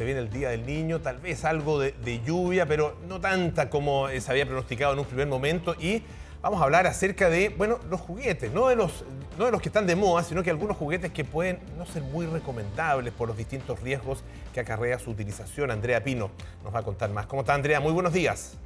se viene el Día del Niño, tal vez algo de, lluvia, pero no tanta como eh, se había pronosticado en un primer momento. Y vamos a hablar acerca de, bueno, los juguetes, no de los, no de los que están de moda, sino que algunos juguetes que pueden no ser muy recomendables por los distintos riesgos que acarrea su utilización. Andrea Pino nos va a contar más. ¿Cómo está Andrea? Muy buenos días.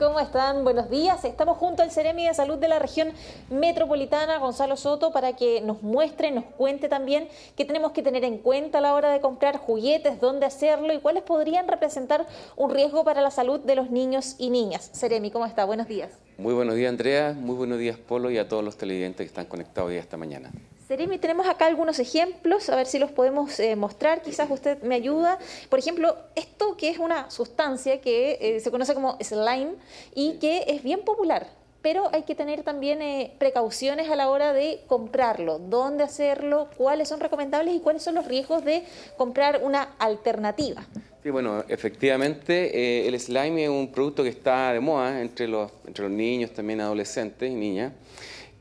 ¿Cómo están? Buenos días. Estamos junto al Ceremi de Salud de la región metropolitana, Gonzalo Soto, para que nos muestre, nos cuente también qué tenemos que tener en cuenta a la hora de comprar juguetes, dónde hacerlo y cuáles podrían representar un riesgo para la salud de los niños y niñas. Ceremi, ¿cómo está? Buenos días. Muy buenos días, Andrea. Muy buenos días, Polo, y a todos los televidentes que están conectados hoy esta mañana. Seremi, tenemos acá algunos ejemplos, a ver si los podemos eh, mostrar, quizás usted me ayuda. Por ejemplo, esto que es una sustancia que eh, se conoce como slime y que es bien popular, pero hay que tener también eh, precauciones a la hora de comprarlo, dónde hacerlo, cuáles son recomendables y cuáles son los riesgos de comprar una alternativa. Sí, bueno, efectivamente el slime es un producto que está de moda entre los, entre los niños, también adolescentes y niñas.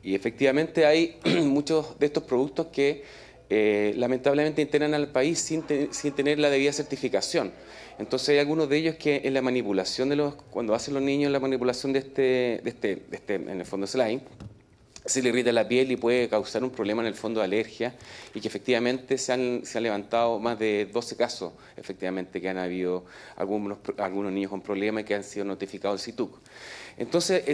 Y efectivamente hay muchos de estos productos que eh, lamentablemente integran al país sin, sin, tener la debida certificación. Entonces hay algunos de ellos que en la manipulación de los, cuando hacen los niños la manipulación de este, de este, de este en el fondo slime, se le irrita la piel y puede causar un problema en el fondo de alergia y que efectivamente se han, se han levantado más de 12 casos, efectivamente, que han habido algunos, algunos niños con problemas y que han sido notificados al CITUC. Entonces,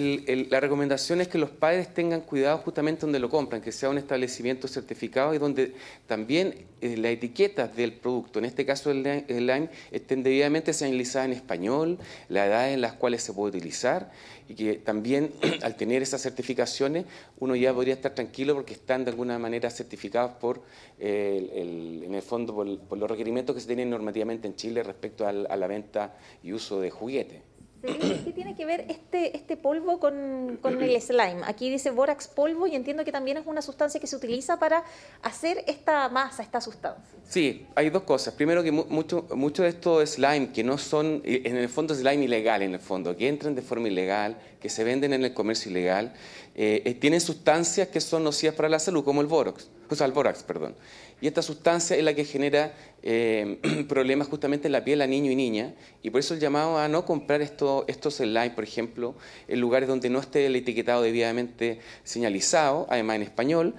la recomendación es que los padres tengan cuidado justamente donde lo compran, que sea un establecimiento certificado y donde también eh, las etiquetas del producto, en este caso el Lime, estén debidamente señalizadas en español, la edad en las cuales se puede utilizar y que también al tener esas certificaciones uno ya podría estar tranquilo porque están de alguna manera certificados por, eh, en el fondo, por, los requerimientos que se tienen normativamente en Chile respecto a la venta y uso de juguetes. ¿Qué tiene que ver este, este polvo con, con, el slime? Aquí dice bórax polvo y entiendo que también es una sustancia que se utiliza para hacer esta masa, esta sustancia. Sí, hay dos cosas. Primero que mucho, mucho de estos slime que no son, en el fondo slime ilegal en el fondo, que entran de forma ilegal, que se venden en el comercio ilegal, eh, eh, tienen sustancias que son nocivas para la salud, como el bórax, o sea, el bórax, perdón. Y esta sustancia es la que genera eh, problemas justamente en la piel a niño y niña, y por eso el llamado a no comprar esto, estos slime, por ejemplo, en lugares donde no esté el etiquetado debidamente señalizado, además en español.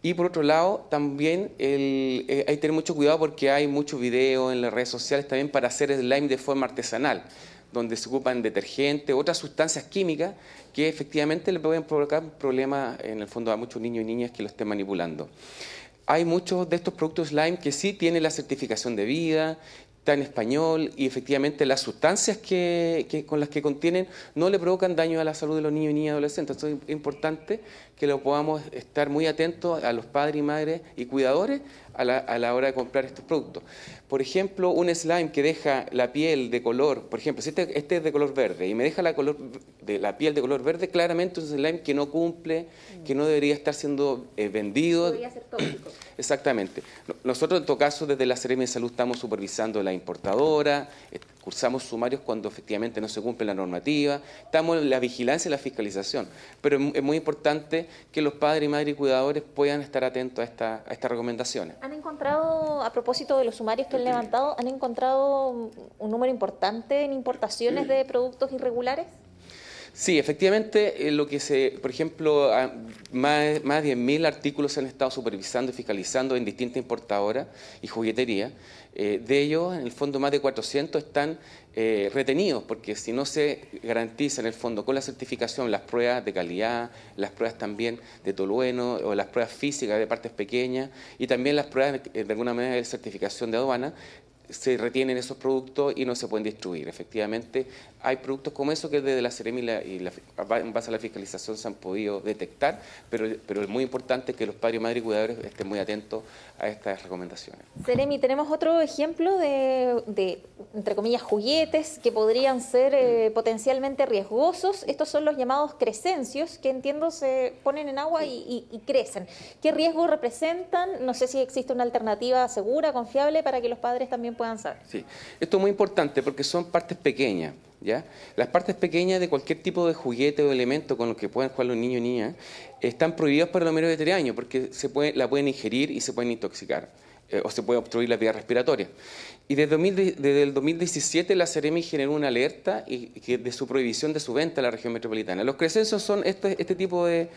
Y por otro lado, también el, eh, hay que tener mucho cuidado porque hay muchos videos en las redes sociales también para hacer slime de forma artesanal, donde se ocupan detergentes, otras sustancias químicas que efectivamente le pueden provocar problemas en el fondo a muchos niños y niñas que lo estén manipulando. Hay muchos de estos productos slime que sí tienen la certificación de vida, está en español y efectivamente las sustancias que, con las que contienen no le provocan daño a la salud de los niños y niñas adolescentes. Entonces es importante que lo podamos estar muy atentos a los padres y madres y cuidadores a la, hora de comprar estos productos. Por ejemplo, un slime que deja la piel de color, por ejemplo, si este, este es de color verde y me deja la, color, de, la piel de color verde, claramente es un slime que no cumple, que no debería estar siendo eh, vendido. Debería ser tóxico. Exactamente. Nosotros en todo caso desde la Seremi de Salud estamos supervisando la importadora, eh, cursamos sumarios cuando efectivamente no se cumple la normativa, estamos en la vigilancia y la fiscalización, pero es muy importante que los padres y madres y cuidadores puedan estar atentos a, a estas recomendaciones. ¿Han encontrado, a propósito de los sumarios que han levantado, han encontrado un número importante en importaciones de productos irregulares? Sí, efectivamente, eh, lo que se, por ejemplo, más, más de 10.000 artículos se han estado supervisando y fiscalizando en distintas importadoras y juguetería. Eh, de ellos, en el fondo, más de 400 están eh, retenidos, porque si no se garantiza en el fondo con la certificación las pruebas de calidad, las pruebas también de tolueno o las pruebas físicas de partes pequeñas y también las pruebas de alguna manera de certificación de aduana, se retienen esos productos y no se pueden distribuir. Efectivamente, hay productos como eso que desde la Ceremi y, la, en base a la fiscalización se han podido detectar, pero, pero es muy importante que los padres, madres y cuidadores estén muy atentos a estas recomendaciones. Ceremi, tenemos otro ejemplo de, entre comillas, juguetes que podrían ser eh, potencialmente riesgosos. Estos son los llamados crescencios, que entiendo se ponen en agua y, y crecen. ¿Qué riesgo representan? No sé si existe una alternativa segura, confiable, para que los padres también puedan saber. Sí, esto es muy importante porque son partes pequeñas. ¿Ya? Las partes pequeñas de cualquier tipo de juguete o elemento con los que puedan jugar los niños y niñas están prohibidas para los menores de 3 años porque se puede, la pueden ingerir y se pueden intoxicar. eh, o se puede obstruir la vía respiratoria. Y desde, el 2017 la Ceremi generó una alerta y, de su prohibición de su venta a la región metropolitana. Los crescensos son este, este tipo de,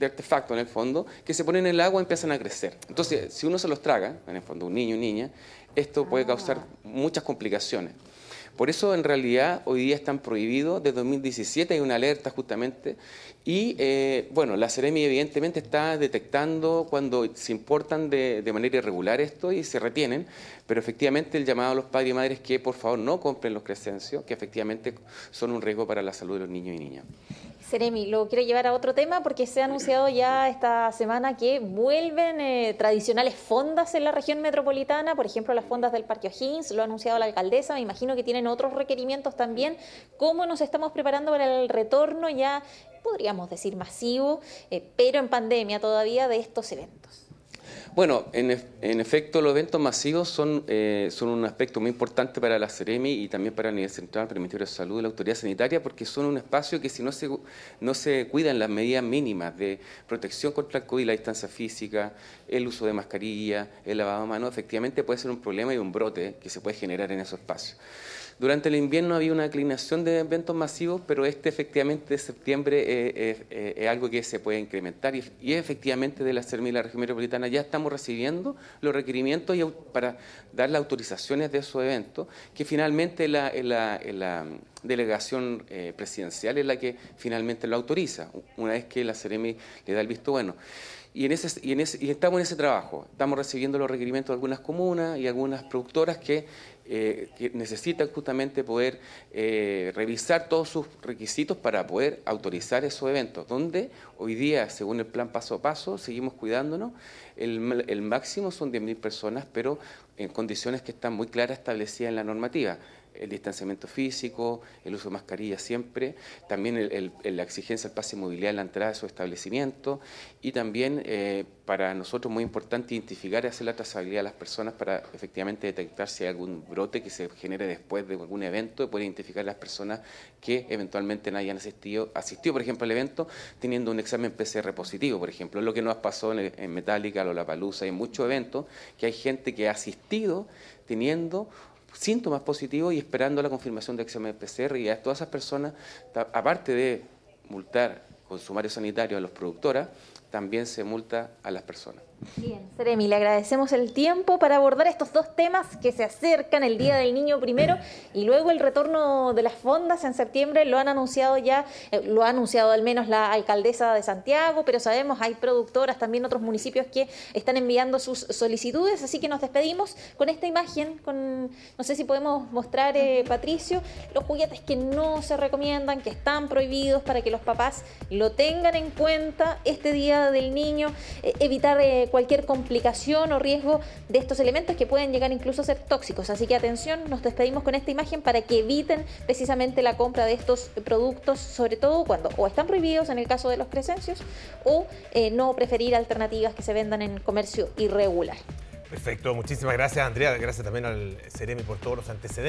artefactos, en el fondo, que se ponen en el agua y empiezan a crecer. Entonces, si uno se los traga, en el fondo un niño o niña, esto puede causar muchas complicaciones. Por eso, en realidad, hoy día están prohibidos. Desde 2017 hay una alerta justamente. Y, eh, bueno, la Ceremi evidentemente está detectando cuando se importan de, de, manera irregular esto y se retienen. Pero efectivamente el llamado a los padres y madres es que por favor no compren los crescencios, que efectivamente son un riesgo para la salud de los niños y niñas. Seremi, lo quiero llevar a otro tema porque se ha anunciado ya esta semana que vuelven eh, tradicionales fondas en la región metropolitana, por ejemplo las fondas del Parque O'Higgins, lo ha anunciado la alcaldesa, me imagino que tienen otros requerimientos también. ¿Cómo nos estamos preparando para el retorno ya, podríamos decir, masivo, eh, pero en pandemia todavía de estos eventos? Bueno, en, efecto, los eventos masivos son, eh, son un aspecto muy importante para la Ceremi y también para el nivel central, para el Ministerio de Salud y la Autoridad Sanitaria, porque son un espacio que si no se, no se cuidan las medidas mínimas de protección contra el COVID, la distancia física, el uso de mascarilla, el lavado de manos, efectivamente puede ser un problema y un brote que se puede generar en esos espacios. Durante el invierno había una declinación de eventos masivos, pero este efectivamente de septiembre eh, eh, eh, es algo que se puede incrementar y, efectivamente de la CERMI y la región metropolitana ya estamos recibiendo los requerimientos para dar las autorizaciones de esos eventos, que finalmente la, delegación presidencial es la que finalmente lo autoriza, una vez que la CERMI le da el visto bueno. Y, en ese, y, en ese, y estamos en ese trabajo. Estamos recibiendo los requerimientos de algunas comunas y algunas productoras que eh, que necesitan justamente poder eh, revisar todos sus requisitos para poder autorizar esos eventos, donde hoy día, según el plan paso a paso, seguimos cuidándonos. El, el máximo son 10.000 personas, pero en condiciones que están muy claras establecidas en la normativa el distanciamiento físico, el uso de mascarilla siempre, también la exigencia del pase movilidad en la entrada de su establecimiento y también eh, para nosotros muy importante identificar y hacer la trazabilidad de las personas para efectivamente detectar si hay algún brote que se genere después de algún evento y poder identificar a las personas que eventualmente no hayan asistido, asistido, por ejemplo, al evento teniendo un examen PCR positivo, por ejemplo. Lo que nos pasó en, en Metallica, Lollapalooza, en muchos eventos, que hay gente que ha asistido teniendo síntomas positivos y esperando la confirmación de examen PCR y a todas esas personas, aparte de multar con sumario sanitario a los productoras, también se multa a las personas. Bien, Seremi, le agradecemos el tiempo para abordar estos dos temas que se acercan, el Día del Niño primero y luego el retorno de las fondas en septiembre. Lo han anunciado ya, eh, lo ha anunciado al menos la alcaldesa de Santiago, pero sabemos hay productoras, también otros municipios que están enviando sus solicitudes, así que nos despedimos con esta imagen, con no sé si podemos mostrar, eh, Patricio, los juguetes que no se recomiendan, que están prohibidos para que los papás lo tengan en cuenta este Día del Niño, eh, evitar cualquier complicación o riesgo de estos elementos que pueden llegar incluso a ser tóxicos. Así que atención, nos despedimos con esta imagen para que eviten precisamente la compra de estos productos, sobre todo cuando o están prohibidos en el caso de los crescencios o eh, no preferir alternativas que se vendan en comercio irregular. Perfecto, muchísimas gracias Andrea, gracias también al Ceremi por todos los antecedentes.